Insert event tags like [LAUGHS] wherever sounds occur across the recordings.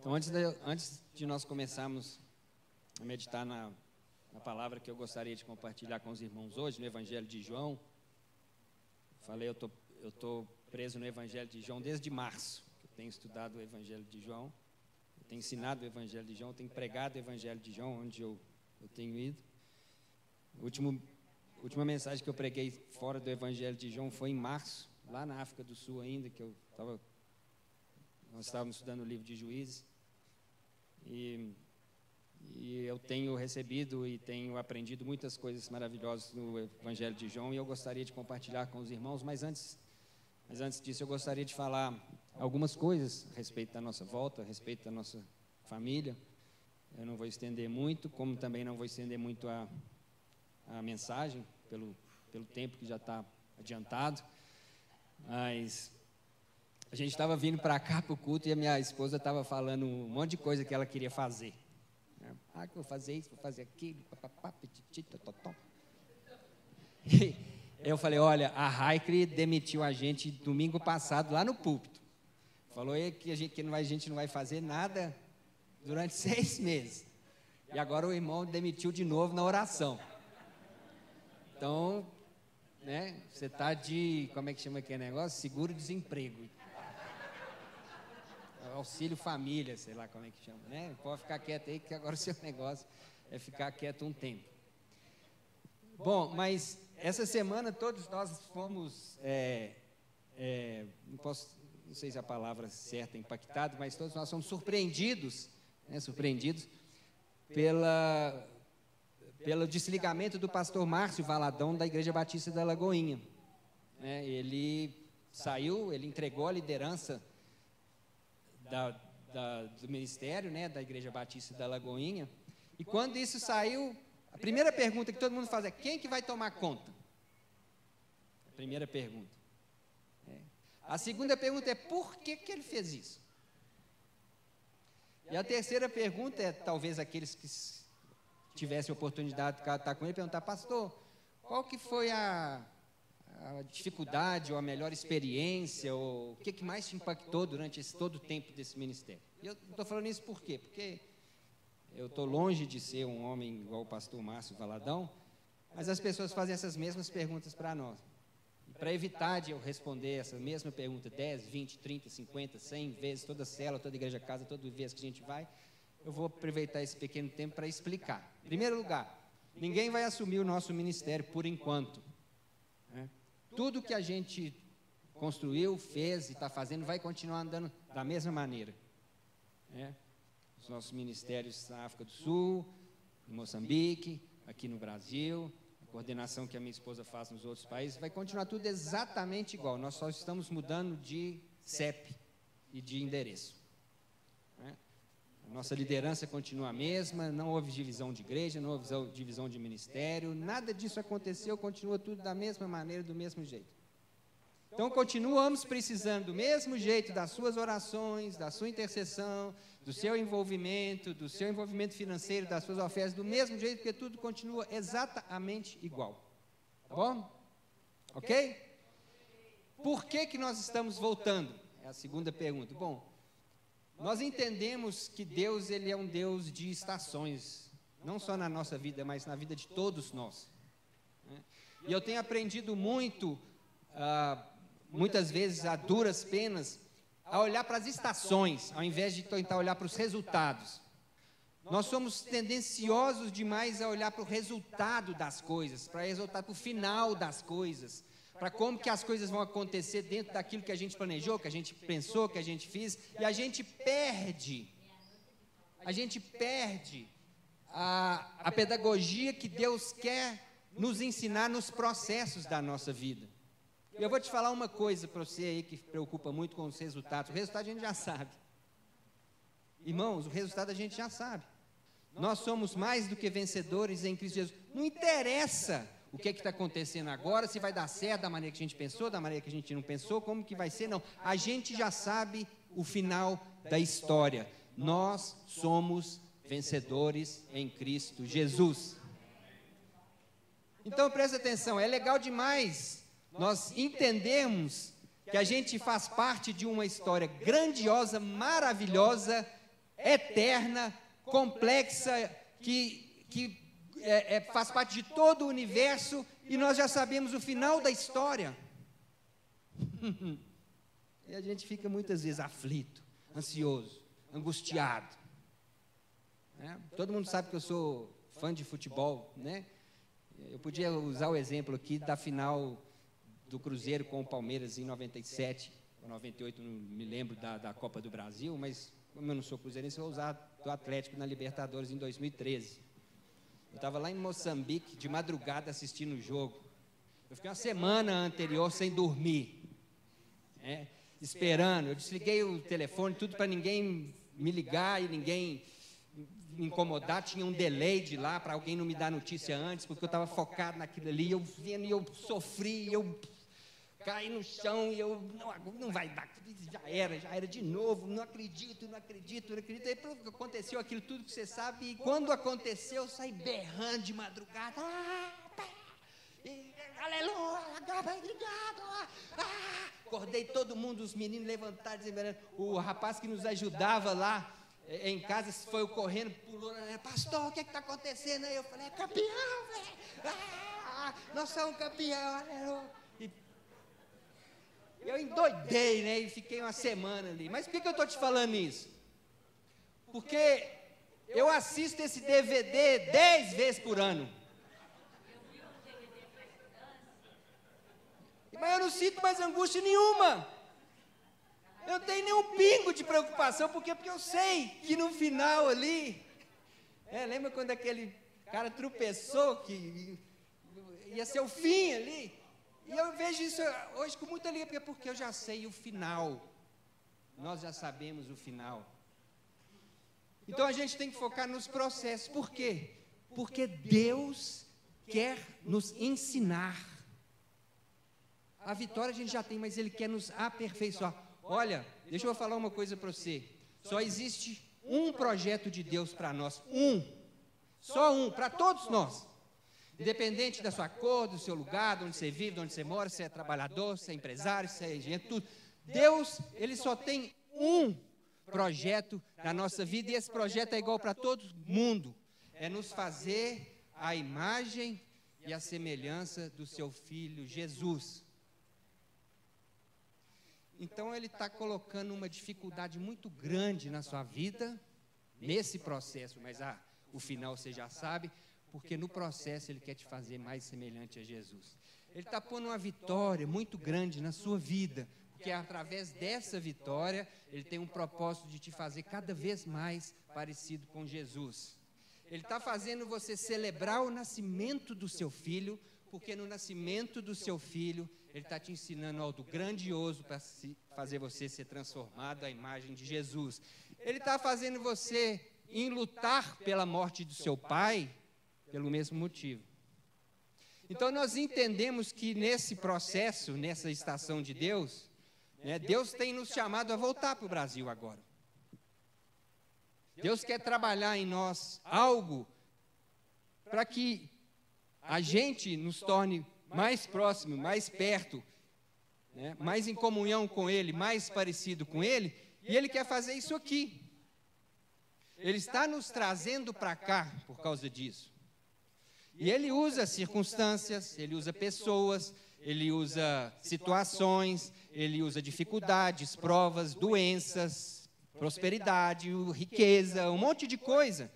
Então, antes de, antes de nós começarmos a meditar na, na palavra que eu gostaria de compartilhar com os irmãos hoje, no Evangelho de João, falei, eu tô, estou preso no Evangelho de João desde março, eu tenho estudado o Evangelho de João, eu tenho ensinado o Evangelho de João, tenho pregado o Evangelho de João, onde eu, eu tenho ido. A última mensagem que eu preguei fora do Evangelho de João foi em março, lá na África do Sul ainda, que eu estava nós estávamos estudando o livro de Juízes. E, e eu tenho recebido e tenho aprendido muitas coisas maravilhosas no Evangelho de João e eu gostaria de compartilhar com os irmãos, mas antes, mas antes disso eu gostaria de falar algumas coisas a respeito da nossa volta, a respeito da nossa família. Eu não vou estender muito, como também não vou estender muito a, a mensagem, pelo, pelo tempo que já está adiantado. Mas a gente estava vindo para cá para o culto e a minha esposa estava falando um monte de coisa que ela queria fazer. Ah, que vou fazer isso, vou fazer aquilo. E [LAUGHS] eu falei, olha, a Raikri demitiu a gente domingo passado lá no púlpito. Falou que a gente, que não vai, a gente não vai fazer nada durante [LAUGHS] seis meses. E agora o irmão demitiu de novo na oração. Então, né, você está de, como é que chama aquele negócio? Seguro-desemprego auxílio família, sei lá como é que chama, né? Pode ficar quieto aí, que agora o seu [LAUGHS] negócio é ficar quieto um tempo. Bom, mas essa semana todos nós fomos, é, é, não posso, não sei se a palavra certa é impactado, mas todos nós somos surpreendidos, né, surpreendidos pela, pelo desligamento do pastor Márcio Valadão da Igreja Batista da Lagoinha. É, ele saiu, ele entregou a liderança da, da, do ministério, né, da Igreja Batista da Lagoinha. E quando isso saiu, a primeira pergunta que todo mundo faz é: quem que vai tomar conta? A primeira pergunta. É. A segunda pergunta é: por que, que ele fez isso? E a terceira pergunta é: talvez aqueles que tivessem oportunidade de estar com ele, perguntar, pastor, qual que foi a, a dificuldade ou a melhor experiência, ou o que, que mais te impactou durante esse todo o tempo desse ministério? E eu estou falando isso por quê? Porque eu estou longe de ser um homem igual o pastor Márcio Valadão, mas as pessoas fazem essas mesmas perguntas para nós. Para evitar de eu responder essa mesma pergunta 10, 20, 30, 50, 100 vezes, toda cela, toda igreja casa, toda vez que a gente vai, eu vou aproveitar esse pequeno tempo para explicar. Em primeiro lugar, ninguém vai assumir o nosso ministério por enquanto. Tudo que a gente construiu, fez e está fazendo vai continuar andando da mesma maneira. Né? Os nossos ministérios na África do Sul, em Moçambique, aqui no Brasil, a coordenação que a minha esposa faz nos outros países, vai continuar tudo exatamente igual. Nós só estamos mudando de CEP e de endereço. Nossa liderança continua a mesma, não houve divisão de igreja, não houve divisão de ministério, nada disso aconteceu, continua tudo da mesma maneira, do mesmo jeito. Então continuamos precisando do mesmo jeito das suas orações, da sua intercessão, do seu envolvimento, do seu envolvimento financeiro, das suas ofertas, do mesmo jeito, porque tudo continua exatamente igual. Tá bom? Ok? Por que, que nós estamos voltando? É a segunda pergunta. Bom, nós entendemos que Deus ele é um Deus de estações, não só na nossa vida, mas na vida de todos nós. Né? E eu tenho aprendido muito, ah, muitas vezes a duras penas, a olhar para as estações, ao invés de tentar olhar para os resultados. Nós somos tendenciosos demais a olhar para o resultado das coisas, para o resultado, para o final das coisas para como que as coisas vão acontecer dentro daquilo que a gente planejou, que a gente pensou, que a gente fez, e a gente perde, a gente perde a, a pedagogia que Deus quer nos ensinar nos processos da nossa vida. Eu vou te falar uma coisa para você aí que preocupa muito com os resultados. O resultado a gente já sabe. Irmãos, o resultado a gente já sabe. Nós somos mais do que vencedores em Cristo Jesus. Não interessa o que é está acontecendo agora, se vai dar certo da maneira que a gente pensou, da maneira que a gente não pensou, como que vai ser, não. A gente já sabe o final da história. Nós somos vencedores em Cristo Jesus. Então presta atenção, é legal demais nós entendermos que a gente faz parte de uma história grandiosa, maravilhosa, eterna, complexa, que, que é, é, faz parte de todo o universo e nós já sabemos o final da história. [LAUGHS] e a gente fica muitas vezes aflito, ansioso, angustiado. Né? Todo mundo sabe que eu sou fã de futebol, né? Eu podia usar o exemplo aqui da final do Cruzeiro com o Palmeiras em 97, 98, não me lembro da, da Copa do Brasil, mas como eu não sou cruzeirense, eu vou usar do Atlético na Libertadores em 2013. Eu estava lá em Moçambique, de madrugada, assistindo o jogo. Eu fiquei uma semana anterior sem dormir, né, esperando. Eu desliguei o telefone, tudo para ninguém me ligar e ninguém me incomodar. Tinha um delay de lá para alguém não me dar notícia antes, porque eu estava focado naquilo ali. Eu vendo e eu sofri, eu caí no chão e eu não, não vai dar, já era, já era de novo, não acredito, não acredito, não acredito. Aí aconteceu aquilo tudo que você sabe, e quando aconteceu, eu saí berrando de madrugada. Ah, aleluia, obrigado. Ah, ah. Acordei todo mundo, os meninos levantaram, o rapaz que nos ajudava lá é, em casa foi correndo, pulou, pastor, o que é está acontecendo? Aí eu falei, é campeão, velho. Ah, nós somos campeão, aleluia. Eu endoidei, né? E fiquei uma semana ali. Mas por que, que eu estou te falando isso? Porque eu assisto esse DVD dez vezes por ano. Mas eu não sinto mais angústia nenhuma. Eu não tenho nenhum pingo de preocupação, porque, porque eu sei que no final ali. É, lembra quando aquele cara tropeçou que ia ser o fim ali? E eu vejo isso hoje com muita alegria, porque eu já sei o final. Nós já sabemos o final. Então a gente tem que focar nos processos. Por quê? Porque Deus quer nos ensinar. A vitória a gente já tem, mas Ele quer nos aperfeiçoar. Olha, deixa eu falar uma coisa para você. Só existe um projeto de Deus para nós. Um. Só um, para todos nós. Independente da sua cor, do seu lugar, de onde você vive, de onde você mora, se é trabalhador, se é empresário, se é engenheiro, tudo. Deus, Ele só tem um projeto na nossa vida e esse projeto é igual para todo mundo. É nos fazer a imagem e a semelhança do seu Filho Jesus. Então ele está colocando uma dificuldade muito grande na sua vida, nesse processo, mas ah, o final você já sabe, porque no processo ele quer te fazer mais semelhante a Jesus. Ele está pondo uma vitória muito grande na sua vida, porque através dessa vitória ele tem um propósito de te fazer cada vez mais parecido com Jesus. Ele está fazendo você celebrar o nascimento do seu filho, porque no nascimento do seu filho ele está te ensinando algo grandioso para fazer você ser transformado à imagem de Jesus. Ele está fazendo você em lutar pela morte do seu pai, pelo mesmo motivo. Então nós entendemos que nesse processo, nessa estação de Deus, né, Deus tem nos chamado a voltar para o Brasil agora. Deus quer trabalhar em nós algo para que a gente nos torne mais próximo, mais perto, né, mais em comunhão com Ele, mais parecido com Ele, e Ele quer fazer isso aqui. Ele está nos trazendo para cá por causa disso. E ele usa circunstâncias, ele usa pessoas, ele usa situações, ele usa dificuldades, provas, doenças, prosperidade, riqueza, um monte de coisa,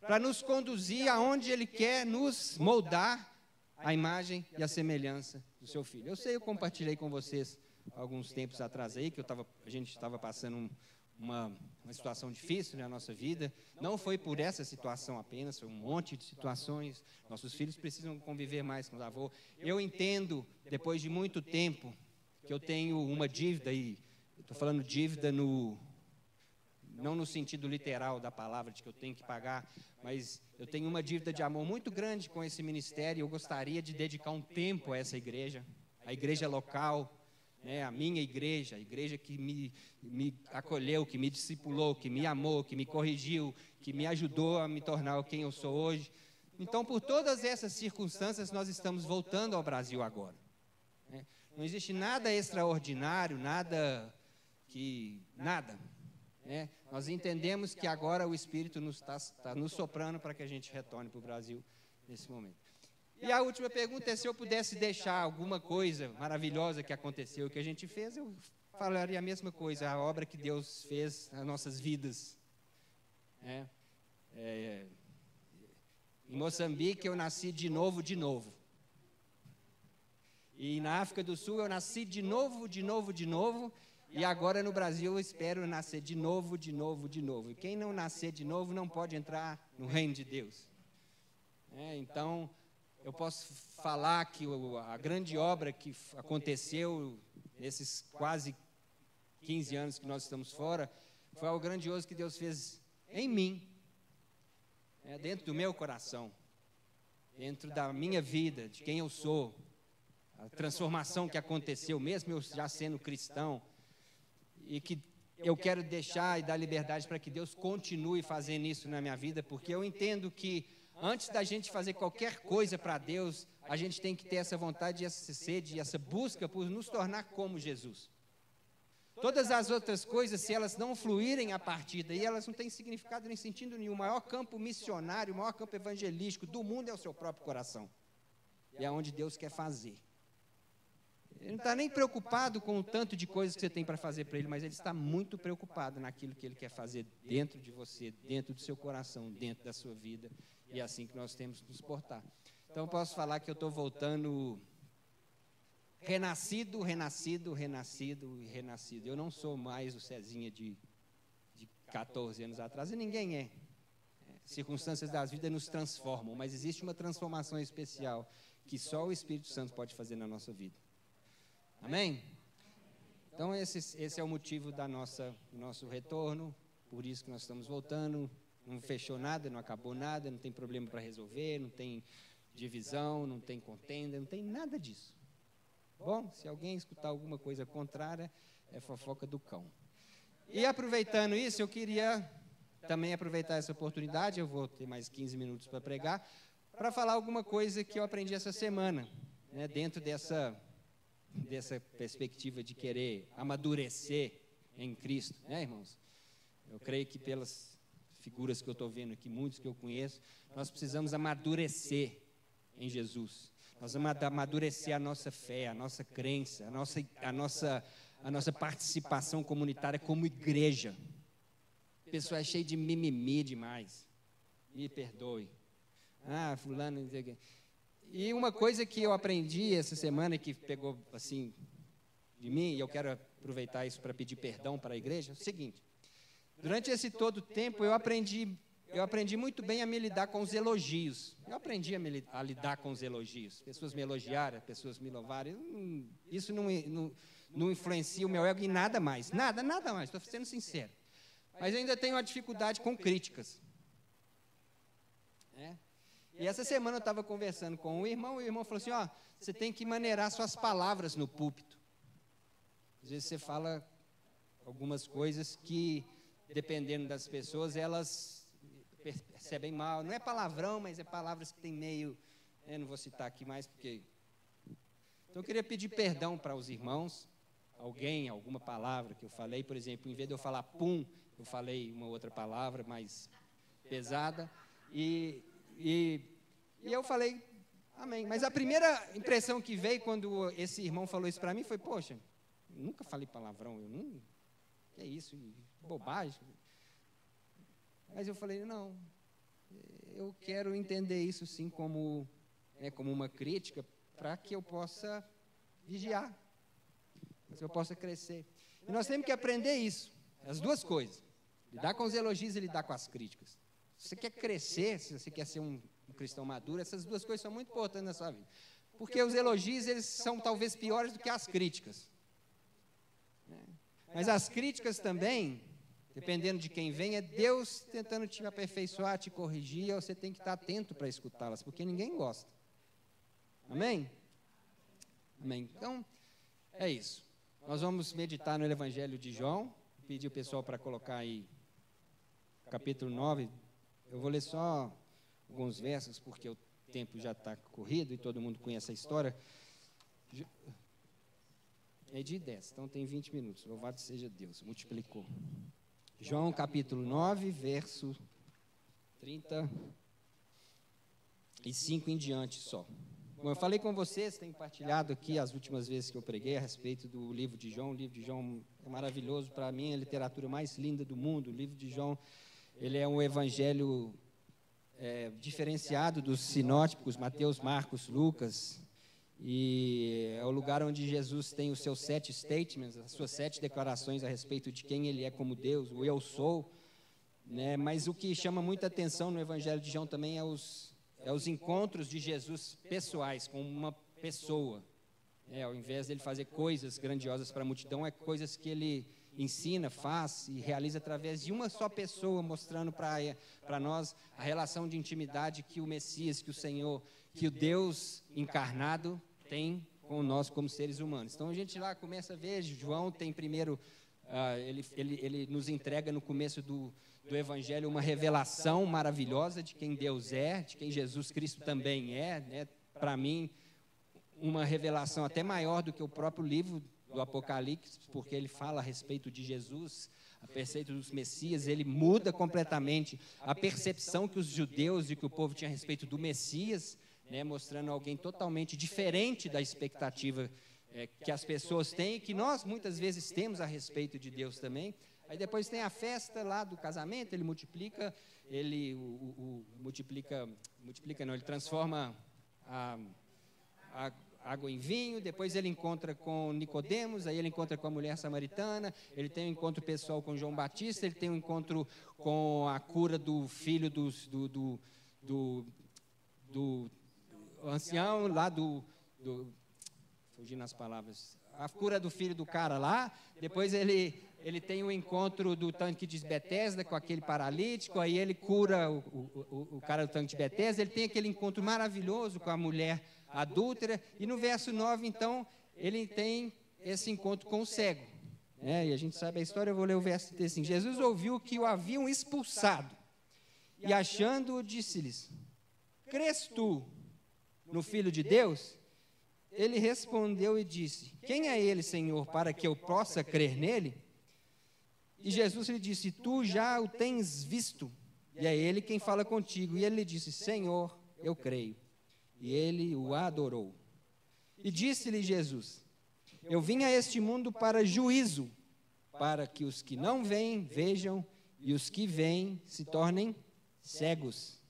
para nos conduzir aonde ele quer nos moldar a imagem e a semelhança do seu filho. Eu sei, eu compartilhei com vocês alguns tempos atrás aí que eu tava, a gente estava passando um, uma, uma situação difícil na nossa vida. Não foi por essa situação apenas, foi um monte de situações. Nossos filhos precisam conviver mais com os avós. Eu entendo, depois de muito tempo, que eu tenho uma dívida, e estou falando dívida no, não no sentido literal da palavra, de que eu tenho que pagar, mas eu tenho uma dívida de amor muito grande com esse ministério. Eu gostaria de dedicar um tempo a essa igreja, a igreja local, né, a minha igreja, a igreja que me, me acolheu, que me discipulou, que me amou, que me corrigiu, que me ajudou a me tornar quem eu sou hoje. Então, por todas essas circunstâncias, nós estamos voltando ao Brasil agora. Né? Não existe nada extraordinário, nada que. nada. É, nós entendemos que agora o Espírito nos está tá nos soprando para que a gente retorne para o Brasil nesse momento. E a última pergunta é se eu pudesse deixar alguma coisa maravilhosa que aconteceu, que a gente fez, eu falaria a mesma coisa, a obra que Deus fez nas nossas vidas. É, é, em Moçambique eu nasci de novo, de novo. E na África do Sul eu nasci de novo, de novo, de novo. E agora no Brasil eu espero nascer de novo, de novo, de novo. E quem não nascer de novo não pode entrar no reino de Deus. É, então, eu posso falar que a grande obra que aconteceu nesses quase 15 anos que nós estamos fora foi algo grandioso que Deus fez em mim, é, dentro do meu coração, dentro da minha vida, de quem eu sou a transformação que aconteceu, mesmo eu já sendo cristão, e que eu quero deixar e dar liberdade para que Deus continue fazendo isso na minha vida, porque eu entendo que antes da gente fazer qualquer coisa para Deus, a gente tem que ter essa vontade, essa sede, essa busca por nos tornar como Jesus. Todas as outras coisas, se elas não fluírem a partir daí, elas não têm significado nem sentido nenhum. O maior campo missionário, o maior campo evangelístico do mundo é o seu próprio coração. E é onde Deus quer fazer. Ele não está nem preocupado com o tanto de coisas que você tem para fazer para ele, mas ele está muito preocupado naquilo que ele quer fazer dentro de você, dentro do seu coração, dentro da sua vida. E é assim que nós temos que nos portar. Então, posso falar que eu estou voltando renascido, renascido, renascido e renascido. Eu não sou mais o Cezinha de, de 14 anos atrás, e ninguém é. Circunstâncias das vidas nos transformam, mas existe uma transformação especial que só o Espírito Santo pode fazer na nossa vida. Amém? Então, esse, esse é o motivo da nossa, do nosso retorno, por isso que nós estamos voltando. Não fechou nada, não acabou nada, não tem problema para resolver, não tem divisão, não tem contenda, não tem nada disso. Bom, se alguém escutar alguma coisa contrária, é fofoca do cão. E aproveitando isso, eu queria também aproveitar essa oportunidade, eu vou ter mais 15 minutos para pregar, para falar alguma coisa que eu aprendi essa semana, né, dentro dessa dessa perspectiva de querer amadurecer em Cristo, né, irmãos? Eu creio que pelas figuras que eu estou vendo aqui, muitos que eu conheço, nós precisamos amadurecer em Jesus. Nós vamos amadurecer a nossa fé, a nossa crença, a nossa, a nossa, a nossa participação comunitária como igreja. O pessoal é cheio de mimimi demais. Me perdoe. Ah, fulano. E uma coisa que eu aprendi essa semana que pegou assim de mim, e eu quero aproveitar isso para pedir perdão para a igreja, é o seguinte: durante esse todo tempo eu aprendi, eu aprendi muito bem a me lidar com os elogios. Eu aprendi a, me, a lidar com os elogios. Pessoas me elogiaram, pessoas me louvaram. Isso não, não, não influencia o meu ego em nada mais. Nada, nada mais. Estou sendo sincero. Mas ainda tenho uma dificuldade com críticas. É? E essa semana eu estava conversando com um irmão, e o irmão falou assim: ó, você tem que maneirar suas palavras no púlpito. Às vezes você fala algumas coisas que, dependendo das pessoas, elas percebem mal. Não é palavrão, mas é palavras que tem meio. Eu não vou citar aqui mais porque. Então eu queria pedir perdão para os irmãos. Alguém, alguma palavra que eu falei, por exemplo, em vez de eu falar pum, eu falei uma outra palavra mais pesada. E e, e eu falei, amém. Mas a primeira impressão que veio quando esse irmão falou isso para mim foi, poxa, nunca falei palavrão, eu não, que é isso, bobagem. Mas eu falei, não, eu quero entender isso sim como, é, como uma crítica para que eu possa vigiar, para que eu possa crescer. E nós temos que aprender isso, as duas coisas, lidar com os elogios e lidar com as críticas. Se você quer crescer, se você quer ser um, um cristão maduro, essas duas coisas são muito importantes na sua vida. Porque os elogios, eles são talvez piores do que as críticas. Mas as críticas também, dependendo de quem vem, é Deus tentando te aperfeiçoar, te corrigir, e você tem que estar atento para escutá-las, porque ninguém gosta. Amém? Amém. Então, é isso. Nós vamos meditar no Evangelho de João. Pedir o pessoal para colocar aí capítulo 9, eu vou ler só alguns versos, porque o tempo já está corrido e todo mundo conhece a história. É de 10, então tem 20 minutos. Louvado seja Deus, multiplicou. João capítulo 9, verso 35 em diante só. Bom, eu falei com vocês, tenho partilhado aqui as últimas vezes que eu preguei a respeito do livro de João. O livro de João é maravilhoso, para mim é a literatura mais linda do mundo. O livro de João, ele é um evangelho é, diferenciado dos sinóticos, Mateus, Marcos, Lucas. E é o lugar onde Jesus tem os seus sete statements, as suas sete declarações a respeito de quem ele é como Deus, o eu sou. Né? Mas o que chama muita atenção no Evangelho de João também é os é os encontros de Jesus pessoais com uma pessoa. É, ao invés dele fazer coisas grandiosas para a multidão, é coisas que ele ensina, faz e realiza através de uma só pessoa, mostrando para nós a relação de intimidade que o Messias, que o Senhor, que o Deus encarnado tem com nós como seres humanos. Então a gente lá começa a ver, João tem primeiro, uh, ele, ele, ele nos entrega no começo do, do Evangelho uma revelação maravilhosa de quem Deus é, de quem Jesus Cristo também é. Né? Para mim, uma revelação até maior do que o próprio livro do Apocalipse, porque ele fala a respeito de Jesus, a respeito dos Messias, ele muda completamente a percepção que os judeus e que o povo tinha a respeito do Messias, né? mostrando alguém totalmente diferente da expectativa é, que as pessoas têm e que nós muitas vezes temos a respeito de Deus também. Aí depois tem a festa lá do casamento, ele multiplica, ele o, o, o, multiplica, multiplica não, ele transforma a, a água em vinho, depois ele encontra com Nicodemos, aí ele encontra com a mulher samaritana, ele tem um encontro pessoal com João Batista, ele tem um encontro com a cura do filho do, do, do, do, do ancião lá do, do fugindo as palavras, a cura do filho do cara lá, depois ele ele tem um encontro do tanque de Bethesda com aquele paralítico, aí ele cura o, o, o, cara do tanque de Bethesda, ele tem aquele encontro maravilhoso com a mulher adúltera, e no verso 9, então, ele tem esse encontro com o cego. Né? E a gente sabe a história, eu vou ler o verso assim, Jesus ouviu que o haviam expulsado, e achando-o, disse-lhes, crês tu no Filho de Deus? Ele respondeu e disse, quem é ele, Senhor, para que eu possa crer nele? E Jesus lhe disse: Tu já o tens visto, e é ele quem fala contigo. E ele lhe disse: Senhor, eu creio. E ele o adorou. E disse-lhe Jesus: Eu vim a este mundo para juízo, para que os que não vêm vejam, e os que vêm se tornem cegos.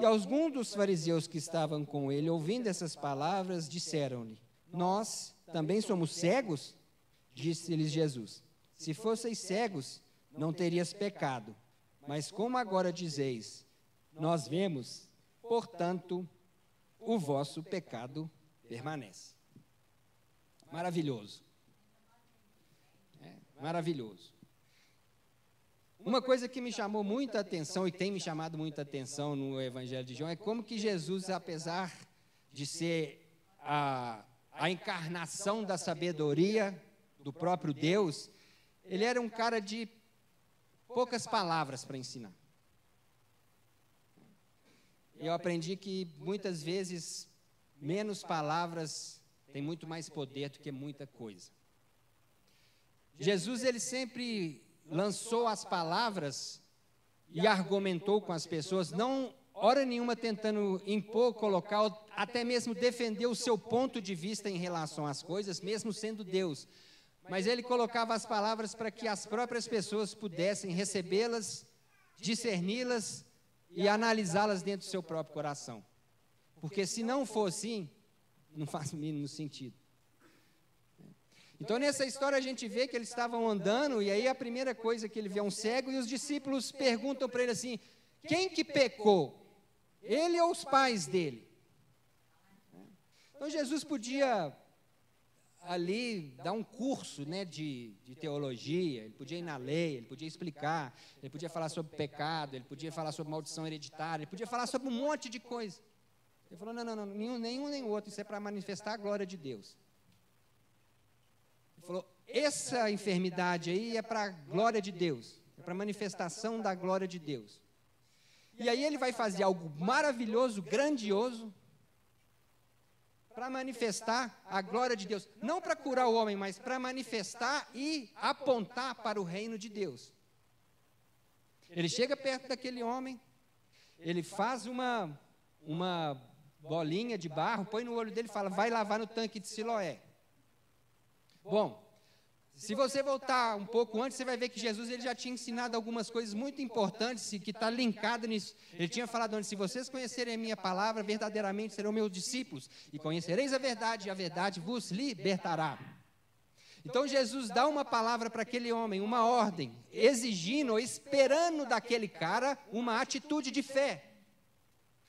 E alguns dos fariseus que estavam com ele, ouvindo essas palavras, disseram-lhe: Nós também somos cegos? Disse-lhes Jesus: se fosseis cegos, não terias pecado. Mas como agora dizeis, nós vemos, portanto, o vosso pecado permanece. Maravilhoso. É, maravilhoso. Uma coisa que me chamou muita atenção e tem me chamado muita atenção no Evangelho de João é como que Jesus, apesar de ser a, a encarnação da sabedoria do próprio Deus, ele era um cara de poucas palavras para ensinar. Eu aprendi que muitas vezes menos palavras tem muito mais poder do que muita coisa. Jesus ele sempre lançou as palavras e argumentou com as pessoas, não hora nenhuma tentando impor, colocar, até mesmo defender o seu ponto de vista em relação às coisas, mesmo sendo Deus mas ele colocava as palavras para que as próprias pessoas pudessem recebê-las, discerni-las e analisá-las dentro do seu próprio coração. Porque se não for assim, não faz o mínimo sentido. Então, nessa história, a gente vê que eles estavam andando, e aí a primeira coisa que ele vê é um cego, e os discípulos perguntam para ele assim: quem que pecou? Ele ou os pais dele? Então, Jesus podia ali dar um curso né, de, de teologia, ele podia ir na lei, ele podia explicar, ele podia falar sobre pecado, ele podia falar sobre maldição hereditária, ele podia falar sobre um monte de coisa. Ele falou: não, não, não, nenhum, nenhum nem outro, isso é para manifestar a glória de Deus. Falou: essa enfermidade aí é para a glória de Deus, é para a manifestação da glória de Deus. E aí ele vai fazer algo maravilhoso, grandioso, para manifestar a glória de Deus. Não para curar o homem, mas para manifestar e apontar para o reino de Deus. Ele chega perto daquele homem, ele faz uma, uma bolinha de barro, põe no olho dele e fala: vai lavar no tanque de Siloé. Bom, se você voltar um pouco antes, você vai ver que Jesus ele já tinha ensinado algumas coisas muito importantes que está linkado nisso. Ele tinha falado antes: se vocês conhecerem a minha palavra, verdadeiramente serão meus discípulos, e conhecereis a verdade, e a verdade vos libertará. Então Jesus dá uma palavra para aquele homem, uma ordem, exigindo ou esperando daquele cara uma atitude de fé.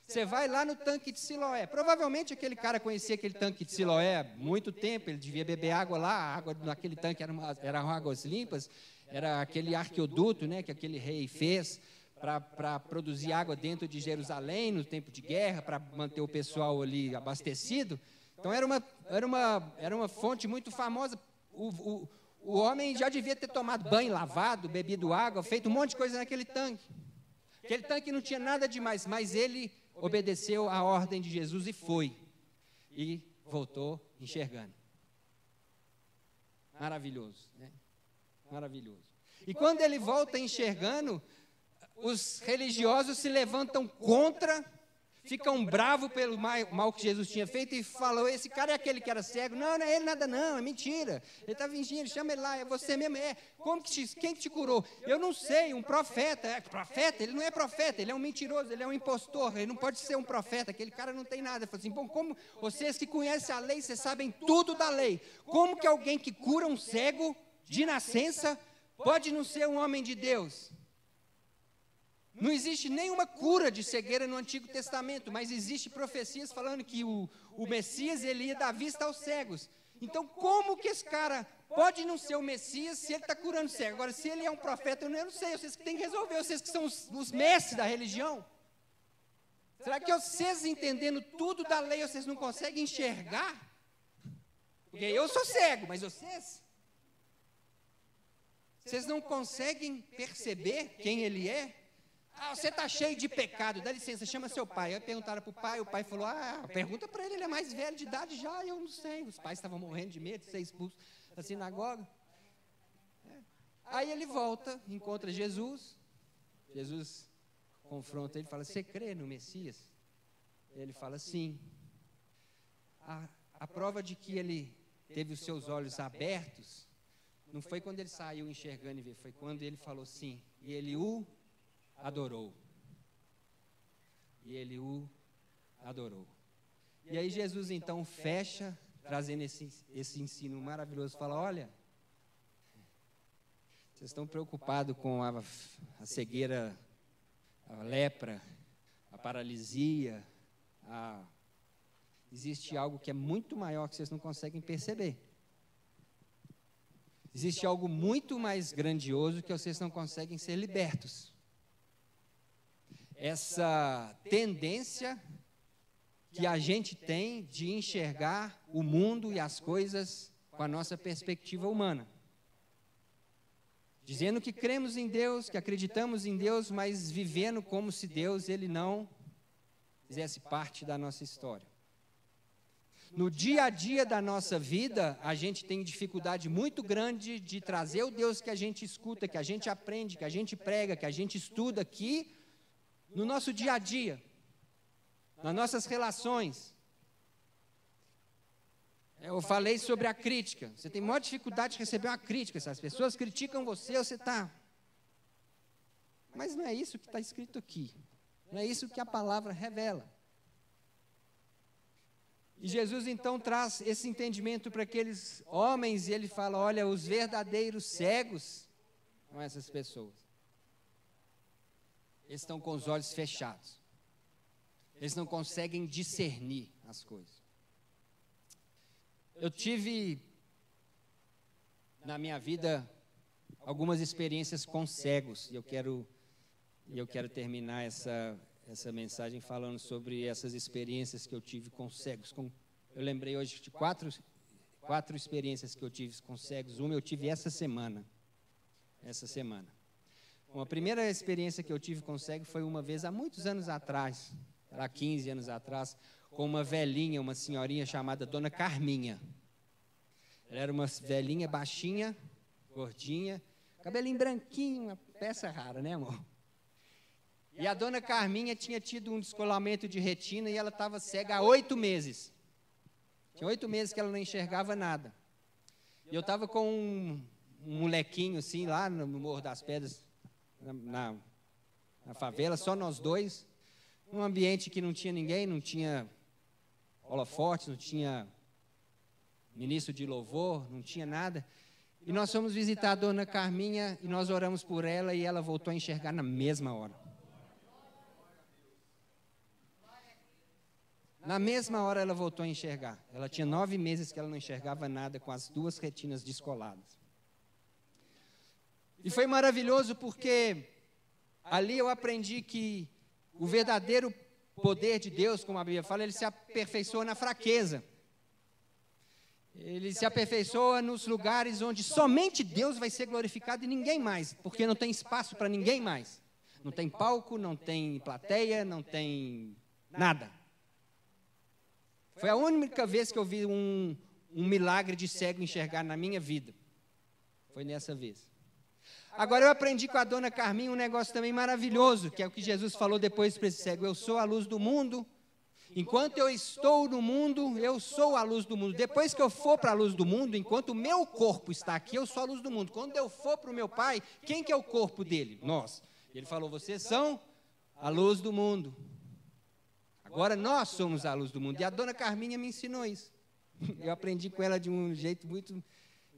Você vai lá no tanque de Siloé. Provavelmente aquele cara conhecia aquele tanque de Siloé há muito tempo, ele devia beber água lá, a água naquele tanque eram, eram águas limpas, era aquele arqueoduto né, que aquele rei fez para produzir água dentro de Jerusalém no tempo de guerra, para manter o pessoal ali abastecido. Então era uma, era uma, era uma fonte muito famosa. O, o, o homem já devia ter tomado banho, lavado, bebido água, feito um monte de coisa naquele tanque. Aquele tanque não tinha nada demais, mas ele obedeceu a ordem de Jesus e foi. E voltou enxergando. Maravilhoso, né? Maravilhoso. E quando ele volta enxergando, os religiosos se levantam contra ficam bravos pelo mal que Jesus tinha feito e falam: esse cara é aquele que era cego. Não, não é ele nada, não, é mentira. Ele está fingindo, chama ele lá, é você mesmo. É. Como que te, quem que te curou? Eu não sei, um profeta. É, profeta? Ele não é profeta, ele é um mentiroso, ele é um impostor, ele não pode ser um profeta, aquele cara não tem nada. Falou assim: bom, como vocês que conhecem a lei, vocês sabem tudo da lei. Como que alguém que cura um cego de nascença pode não ser um homem de Deus? Não existe nenhuma cura de cegueira no Antigo Testamento, mas existe profecias falando que o, o Messias ele ia dar vista aos cegos. Então, como que esse cara pode não ser o Messias se ele está curando cego? Agora, se ele é um profeta, eu não sei, vocês que têm que resolver, vocês que são os, os mestres da religião. Será que vocês entendendo tudo da lei, vocês não conseguem enxergar? Porque eu sou cego, mas vocês? Vocês não conseguem perceber quem ele é? Ah, você está cheio de pecado, dá licença, chama seu pai. Aí perguntaram para o pai, o pai falou: Ah, pergunta para ele, ele é mais velho de idade já, eu não sei. Os pais estavam morrendo de medo de ser expulsos da sinagoga. É. Aí ele volta, encontra Jesus. Jesus confronta ele fala: Você crê no Messias? Ele fala: Sim. A, a prova de que ele teve os seus olhos abertos não foi quando ele saiu enxergando e vê, foi quando ele falou sim. E ele o adorou. E ele o adorou. E aí Jesus então fecha, trazendo esse, esse ensino maravilhoso, fala: olha, vocês estão preocupados com a, a cegueira, a lepra, a paralisia, a... existe algo que é muito maior que vocês não conseguem perceber. Existe algo muito mais grandioso que vocês não conseguem ser libertos essa tendência que a gente tem de enxergar o mundo e as coisas com a nossa perspectiva humana. Dizendo que cremos em Deus, que acreditamos em Deus, mas vivendo como se Deus ele não fizesse parte da nossa história. No dia a dia da nossa vida, a gente tem dificuldade muito grande de trazer o Deus que a gente escuta, que a gente aprende, que a gente prega, que a gente estuda aqui no nosso dia a dia, nas nossas relações. Eu falei sobre a crítica. Você tem maior dificuldade de receber uma crítica. Se as pessoas criticam você, você está. Mas não é isso que está escrito aqui. Não é isso que a palavra revela. E Jesus então traz esse entendimento para aqueles homens e ele fala: olha, os verdadeiros cegos são essas pessoas. Eles estão com os olhos fechados. Eles não conseguem discernir as coisas. Eu tive na minha vida algumas experiências com cegos e eu quero eu quero terminar essa essa mensagem falando sobre essas experiências que eu tive com cegos. Com, eu lembrei hoje de quatro quatro experiências que eu tive com cegos. Uma eu tive essa semana. Essa semana. Uma primeira experiência que eu tive com cego foi uma vez há muitos anos atrás, há 15 anos atrás, com uma velhinha, uma senhorinha chamada Dona Carminha. Ela era uma velhinha baixinha, gordinha, cabelinho branquinho, uma peça rara, né, amor? E a dona Carminha tinha tido um descolamento de retina e ela estava cega há oito meses. Tinha oito meses que ela não enxergava nada. E eu estava com um, um, molequinho assim lá no Morro das Pedras, na, na, na favela, só nós dois, num ambiente que não tinha ninguém, não tinha holofotes, não tinha ministro de louvor, não tinha nada. E nós fomos visitar a dona Carminha e nós oramos por ela e ela voltou a enxergar na mesma hora. Na mesma hora ela voltou a enxergar. Ela tinha nove meses que ela não enxergava nada com as duas retinas descoladas. E foi maravilhoso porque ali eu aprendi que o verdadeiro poder de Deus, como a Bíblia fala, ele se aperfeiçoa na fraqueza. Ele se aperfeiçoa nos lugares onde somente Deus vai ser glorificado e ninguém mais, porque não tem espaço para ninguém mais. Não tem palco, não tem plateia, não tem nada. Foi a única vez que eu vi um, um milagre de cego enxergar na minha vida. Foi nessa vez. Agora eu aprendi com a dona Carminha um negócio também maravilhoso, que é o que Jesus falou depois para esse cego: Eu sou a luz do mundo. Enquanto eu estou no mundo, eu sou a luz do mundo. Depois que eu for para a luz do mundo, enquanto o meu corpo está aqui, eu sou a luz do mundo. Quando eu for para o meu pai, quem que é o corpo dele? Nós. Ele falou: Vocês são a luz do mundo. Agora nós somos a luz do mundo. E a dona Carminha me ensinou isso. [LAUGHS] Eu aprendi com ela de um jeito muito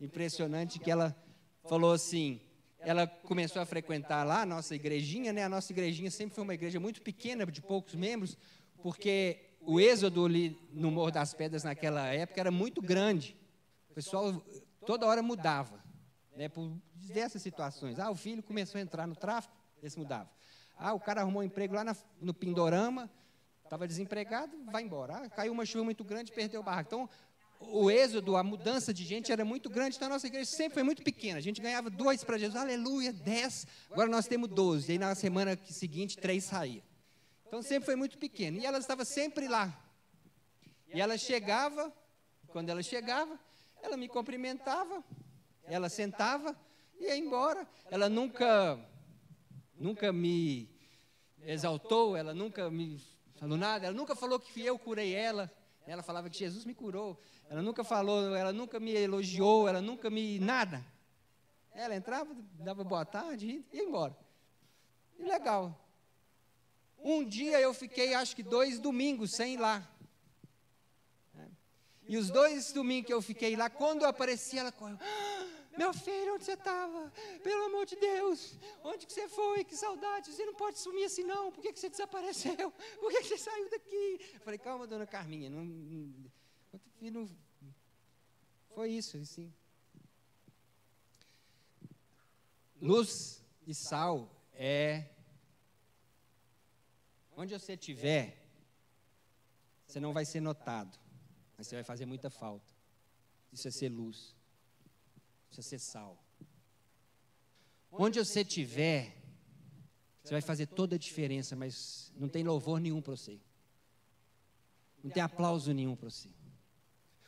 impressionante que ela falou assim, ela começou a frequentar lá a nossa igrejinha, né? A nossa igrejinha sempre foi uma igreja muito pequena, de poucos membros, porque o êxodo ali no Morro das Pedras naquela época era muito grande. O pessoal toda hora mudava, né? Por diversas situações. Ah, o filho começou a entrar no tráfico, esse mudava. Ah, o cara arrumou um emprego lá na, no Pindorama, Estava desempregado, vai embora. Ah, caiu uma chuva muito grande, perdeu o barraco. Então, o êxodo, a mudança de gente era muito grande, então a nossa igreja sempre foi muito pequena. A gente ganhava dois para Jesus, aleluia, dez. Agora nós temos doze. E aí na semana seguinte, três saía. Então sempre foi muito pequena. E ela estava sempre lá. E ela chegava, quando ela chegava, ela me cumprimentava, ela sentava e ia embora. Ela nunca, nunca me exaltou, ela nunca me falou nada. Ela nunca falou que eu curei ela. Ela falava que Jesus me curou. Ela nunca falou, ela nunca me elogiou, ela nunca me. nada. Ela entrava, dava boa tarde e ia embora. E legal. Um dia eu fiquei, acho que dois domingos sem ir lá. E os dois domingos que eu fiquei lá, quando eu apareci, ela correu. Meu filho, onde você estava? Pelo amor de Deus, onde que você foi? Que saudade, você não pode sumir assim não, por que, que você desapareceu? [LAUGHS] Por que, que você saiu daqui? Eu falei, calma, dona Carminha, não, não, foi isso, assim. Luz e sal é onde você estiver, você não vai ser notado, mas você vai fazer muita falta. Isso é ser luz precisa ser sal. Onde você estiver, você vai fazer toda a diferença, mas não tem louvor nenhum para você. Não tem aplauso nenhum para você.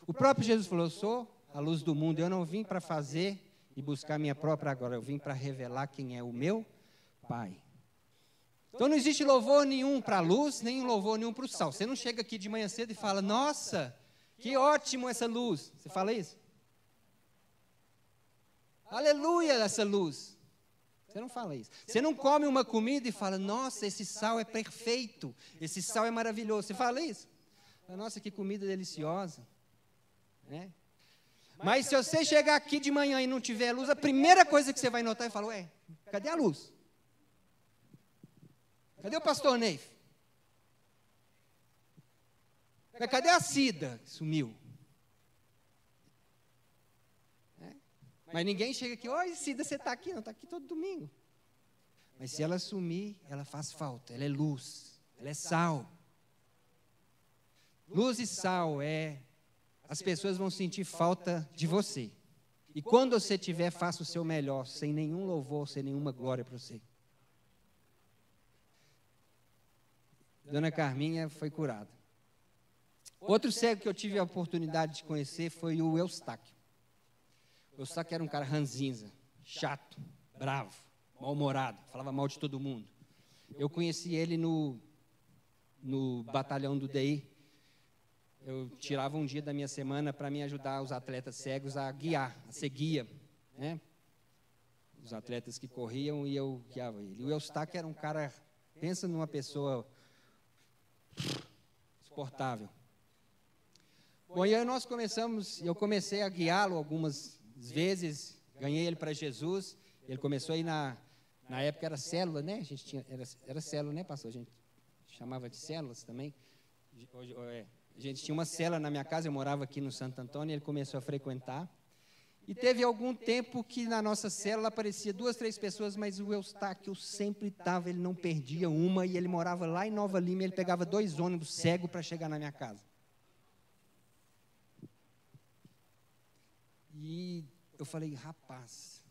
O próprio Jesus falou: Eu sou a luz do mundo. Eu não vim para fazer e buscar minha própria glória. Eu vim para revelar quem é o meu Pai. Então não existe louvor nenhum para a luz, nem louvor nenhum para o sal. Você não chega aqui de manhã cedo e fala: Nossa, que ótimo essa luz. Você fala isso? Aleluia essa luz. Você não fala isso. Você não come uma comida e fala, nossa, esse sal é perfeito, esse sal é maravilhoso. Você fala isso? Nossa, que comida deliciosa. Né? Mas se você chegar aqui de manhã e não tiver luz, a primeira coisa que você vai notar é falar, ué, cadê a luz? Cadê o pastor Neif? Cadê a Cida? Sumiu. Mas ninguém chega aqui, oi Cida, você está aqui? Não, está aqui todo domingo. Mas se ela sumir, ela faz falta, ela é luz, ela é sal. Luz e sal é. As pessoas vão sentir falta de você. E quando você tiver, faça o seu melhor, sem nenhum louvor, sem nenhuma glória para você. Dona Carminha foi curada. Outro cego que eu tive a oportunidade de conhecer foi o Eustáquio. Eu só que era um cara ranzinza, chato, bravo, mal-humorado, falava mal de todo mundo. Eu conheci ele no, no batalhão do DI. Eu tirava um dia da minha semana para me ajudar os atletas cegos a guiar, a ser guia, né? Os atletas que corriam e eu guiava ele. O Eustáquio era um cara, pensa numa pessoa suportável. Bom, e aí nós começamos, eu comecei a guiá-lo algumas vezes, ganhei ele para Jesus. Ele começou aí na, na época era célula, né? A gente tinha, era, era célula, né, pastor? A gente chamava de células também. É, a gente tinha uma célula na minha casa, eu morava aqui no Santo Antônio, ele começou a frequentar. E teve algum tempo que na nossa célula aparecia duas, três pessoas, mas o Eustáquio sempre estava, ele não perdia uma, e ele morava lá em Nova Lima, ele pegava dois ônibus cego para chegar na minha casa. E eu falei, rapaz,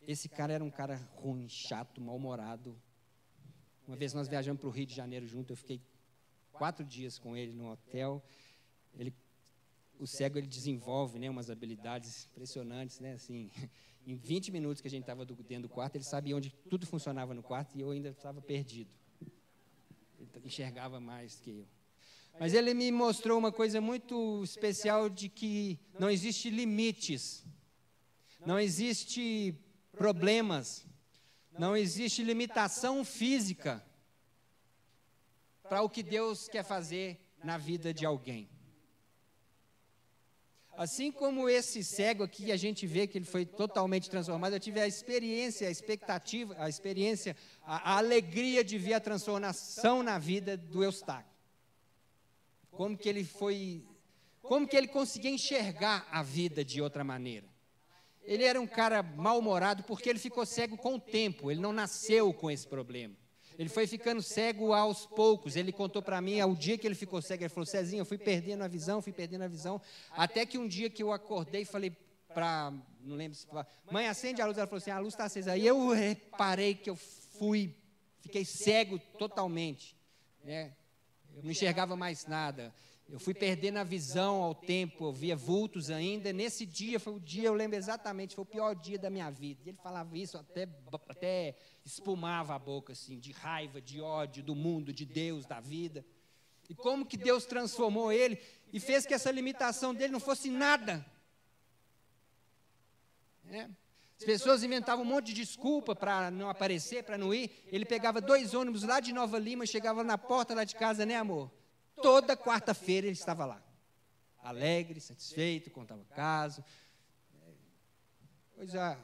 esse cara era um cara ruim, chato, mal-humorado. Uma vez nós viajamos para o Rio de Janeiro junto, eu fiquei quatro dias com ele no hotel. Ele, o cego ele desenvolve né, umas habilidades impressionantes, né? Assim, em 20 minutos que a gente estava dentro do quarto, ele sabia onde tudo funcionava no quarto e eu ainda estava perdido. Ele enxergava mais que eu. Mas ele me mostrou uma coisa muito especial de que não existe limites, não existe problemas, não existe limitação física para o que Deus quer fazer na vida de alguém. Assim como esse cego aqui, a gente vê que ele foi totalmente transformado, eu tive a experiência, a expectativa, a experiência, a, a alegria de ver a transformação na vida do Eustáquio como que ele foi, como que ele conseguia enxergar a vida de outra maneira. Ele era um cara mal-humorado porque ele ficou cego com o tempo, ele não nasceu com esse problema. Ele foi ficando cego aos poucos. Ele contou para mim, ao dia que ele ficou cego, ele falou: Cezinho, eu fui perdendo a visão, fui perdendo a visão. Até que um dia que eu acordei e falei para. Não lembro se. Mãe, acende a luz. Ela falou assim: a luz está acesa. Aí eu reparei que eu fui, fiquei cego totalmente. Né? Eu não enxergava mais nada. Eu fui perdendo a visão ao tempo, eu via vultos ainda. Nesse dia, foi o dia, eu lembro exatamente, foi o pior dia da minha vida. Ele falava isso, até, até espumava a boca, assim, de raiva, de ódio do mundo, de Deus, da vida. E como que Deus transformou ele e fez que essa limitação dele não fosse nada. É. As pessoas inventavam um monte de desculpa para não aparecer, para não ir. Ele pegava dois ônibus lá de Nova Lima, chegava na porta lá de casa, né, amor? Toda quarta-feira ele estava lá. Alegre, satisfeito, contava caso. Pois a,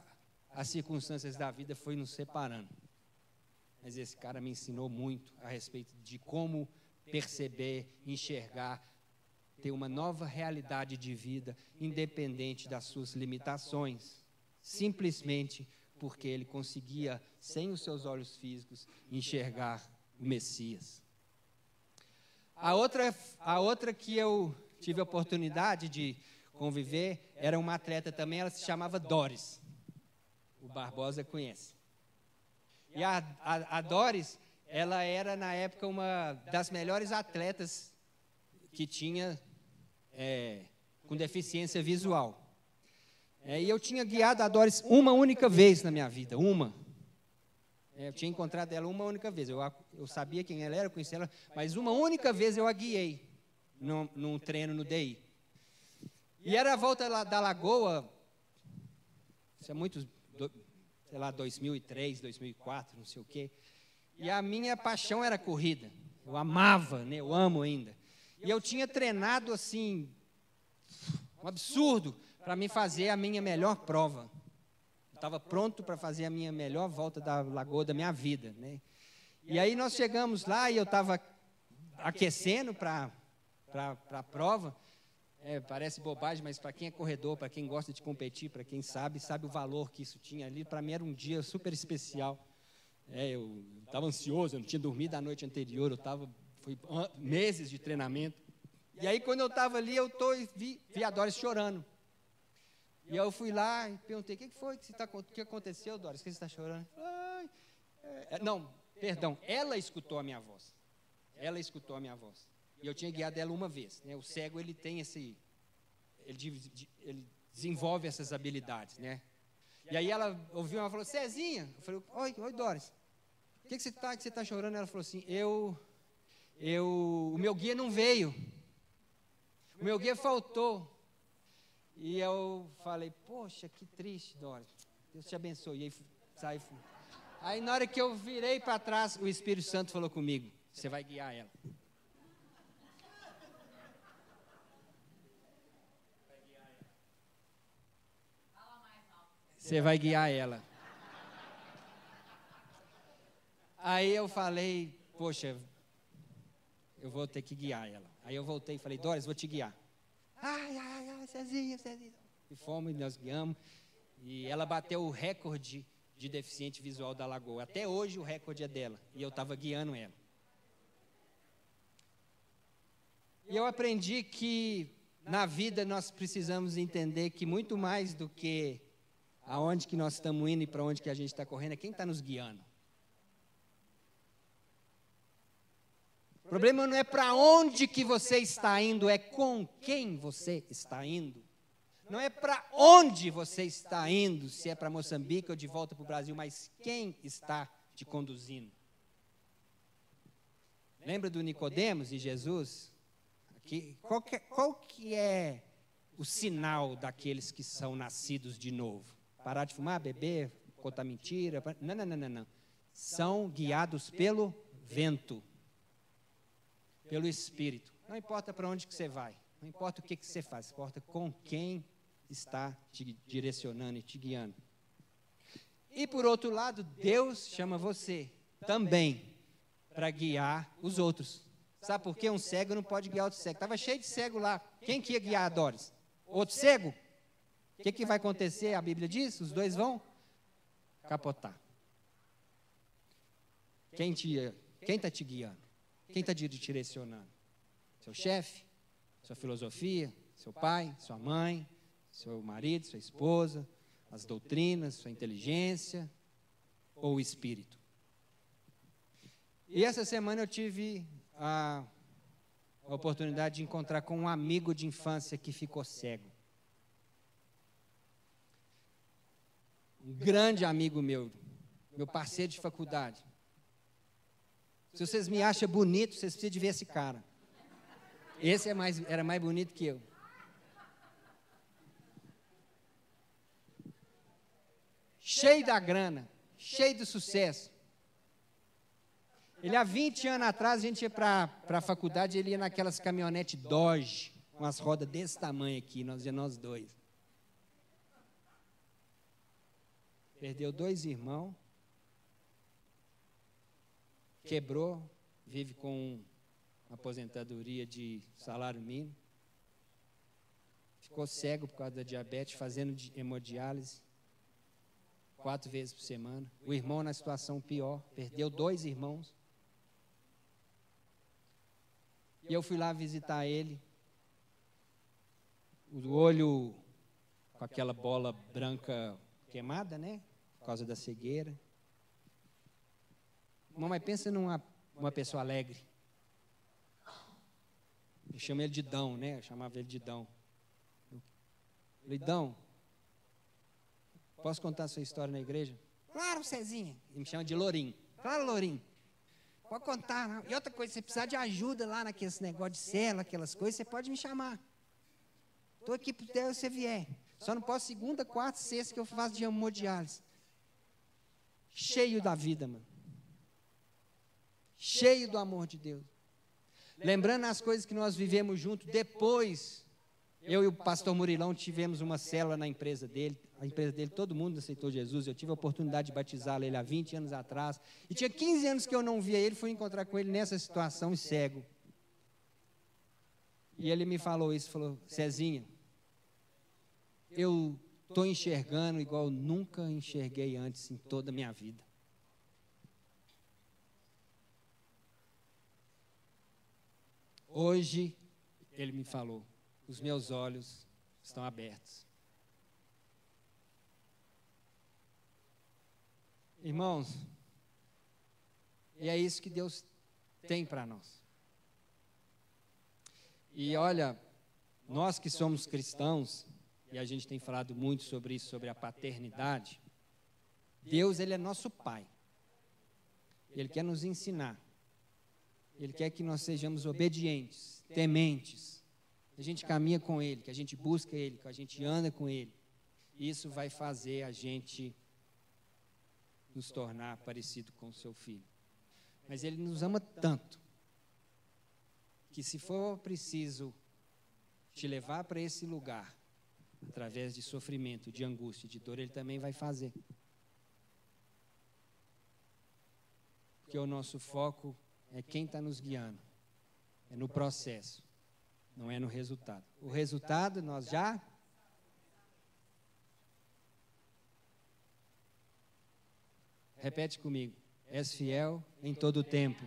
as circunstâncias da vida foi nos separando. Mas esse cara me ensinou muito a respeito de como perceber, enxergar, ter uma nova realidade de vida, independente das suas limitações simplesmente porque ele conseguia, sem os seus olhos físicos, enxergar o Messias. A outra, a outra que eu tive a oportunidade de conviver era uma atleta também, ela se chamava Doris. O Barbosa conhece. E a, a, a Doris, ela era na época uma das melhores atletas que tinha é, com deficiência visual. É, e eu tinha guiado a Doris uma única vez na minha vida, uma. É, eu tinha encontrado ela uma única vez. Eu, eu sabia quem ela era, eu conhecia ela, mas uma única vez eu a guiei num, treino no DI. E era a volta lá da Lagoa, isso é muito, sei lá, 2003, 2004, não sei o quê. E a minha paixão era corrida. Eu amava, né? eu amo ainda. E eu tinha treinado assim, um absurdo para me fazer a minha melhor prova. Eu estava pronto para fazer a minha melhor volta da lagoa da minha vida. Né? E aí nós chegamos lá e eu estava aquecendo para a prova. É, parece bobagem, mas para quem é corredor, para quem gosta de competir, para quem sabe, sabe o valor que isso tinha ali. Para mim era um dia super especial. É, eu estava ansioso, eu não tinha dormido a noite anterior, eu estava foi meses de treinamento. E aí quando eu estava ali, eu tô, vi, vi a Doris chorando. E eu fui lá e perguntei: o que foi que, tá, que aconteceu, Doris? que você está chorando? É, é, não, perdão, ela escutou a minha voz. Ela escutou a minha voz. E eu tinha guiado ela uma vez. Né? O cego, ele tem esse. Ele, ele desenvolve essas habilidades, né? E aí ela ouviu, ela falou: Cezinha. Eu falei: Oi, oi, Doris. O que, que você está que você tá chorando? Ela falou assim: eu, eu, o meu guia não veio. O meu guia faltou. E eu falei, poxa, que triste, Doris. Deus te abençoe. E aí saí. Aí na hora que eu virei para trás, o Espírito Santo falou comigo: você vai guiar ela. Você vai guiar ela. Aí eu falei, poxa, eu vou ter que guiar ela. Aí eu voltei e falei, Doris, vou te guiar. Ai, ai, ai, Cezinha, Cezinha. E fomos, nós guiamos. E ela bateu o recorde de deficiente visual da Lagoa. Até hoje o recorde é dela. E eu estava guiando ela. E eu aprendi que na vida nós precisamos entender que muito mais do que aonde que nós estamos indo e para onde que a gente está correndo, é quem está nos guiando. O problema não é para onde que você está indo, é com quem você está indo. Não é para onde você está indo, se é para Moçambique ou de volta para o Brasil, mas quem está te conduzindo. Lembra do Nicodemos e Jesus? Aqui, qual, que, qual que é o sinal daqueles que são nascidos de novo? Parar de fumar, beber, contar mentira? Não, não, não, não, não. São guiados pelo vento pelo Espírito. Não importa para onde que você vai, não importa o que, que você faz, importa com quem está te direcionando e te guiando. E por outro lado, Deus chama você também para guiar os outros. Sabe por quê? Um cego não pode guiar outro cego. Estava cheio de cego lá. Quem que ia guiar a Doris? Outro cego? O que, que vai acontecer? A Bíblia diz: os dois vão capotar. Quem está quem tá te guiando? Quem está te direcionando? Seu chefe? Sua filosofia? Seu pai? Sua mãe? Seu marido? Sua esposa? As doutrinas? Sua inteligência? Ou o espírito? E essa semana eu tive a, a oportunidade de encontrar com um amigo de infância que ficou cego. Um grande amigo meu, meu parceiro de faculdade. Se vocês me acham bonito, vocês precisam de ver esse cara. Esse é mais, era mais bonito que eu. Cheio da grana, cheio do sucesso. Ele há 20 anos atrás, a gente ia para a faculdade, ele ia naquelas caminhonetes Dodge, com as rodas desse tamanho aqui, nós ia nós dois. Perdeu dois irmãos quebrou, vive com aposentadoria de salário mínimo. Ficou cego por causa da diabetes, fazendo hemodiálise quatro vezes por semana. O irmão na situação pior, perdeu dois irmãos. E eu fui lá visitar ele. O olho com aquela bola branca queimada, né? Por causa da cegueira. Mamãe, pensa numa uma pessoa alegre. Eu chamo ele de Dão, né? Eu chamava ele de Dão. Eu falei, Dão, posso contar a sua história na igreja? Claro, Cezinha. Ele me chama de Lourim. Claro, Lourim. Pode contar. Não. E outra coisa, se você precisar de ajuda lá naqueles negócio de cela, aquelas coisas, você pode me chamar. Estou aqui para você vier. Só não posso segunda, quarta, sexta que eu faço de hemodiálise. Cheio da vida, mano cheio do amor de Deus. Lembrando as coisas que nós vivemos junto depois. Eu e o pastor Murilão tivemos uma célula na empresa dele. A empresa dele, todo mundo aceitou Jesus. Eu tive a oportunidade de batizá-lo ele há 20 anos atrás. E tinha 15 anos que eu não via ele, fui encontrar com ele nessa situação cego. E ele me falou isso, falou, Cezinha, eu estou enxergando igual nunca enxerguei antes em toda a minha vida. Hoje, ele me falou: os meus olhos estão abertos. Irmãos, e é isso que Deus tem para nós. E olha, nós que somos cristãos, e a gente tem falado muito sobre isso, sobre a paternidade, Deus, Ele é nosso Pai. Ele quer nos ensinar. Ele quer que nós sejamos obedientes, tementes. Que a gente caminha com Ele, que a gente busca Ele, que a gente anda com Ele. Isso vai fazer a gente nos tornar parecido com o seu filho. Mas Ele nos ama tanto que se for preciso te levar para esse lugar, através de sofrimento, de angústia, de dor, Ele também vai fazer. Porque o nosso foco é quem está nos guiando, é no processo, não é no resultado. O resultado nós já. Repete comigo. És fiel em todo o tempo.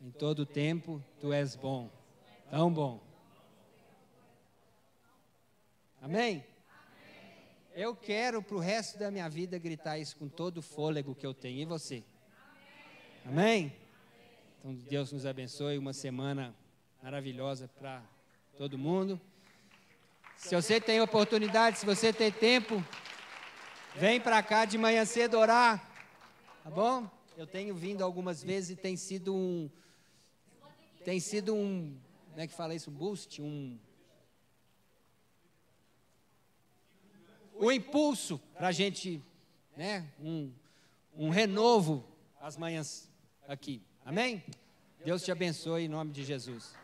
Em todo o tempo tu és bom. Tão bom. Amém? Eu quero para o resto da minha vida gritar isso com todo o fôlego que eu tenho. E você? Amém? Então Deus nos abençoe. Uma semana maravilhosa para todo mundo. Se você tem oportunidade, se você tem tempo, vem para cá de manhã cedo orar. Tá bom? Eu tenho vindo algumas vezes e tem sido um. Tem sido um. Como é que fala isso? Um boost? Um. O impulso para a gente. Né? Um, um renovo às manhãs aqui. Amém? Deus te abençoe em nome de Jesus.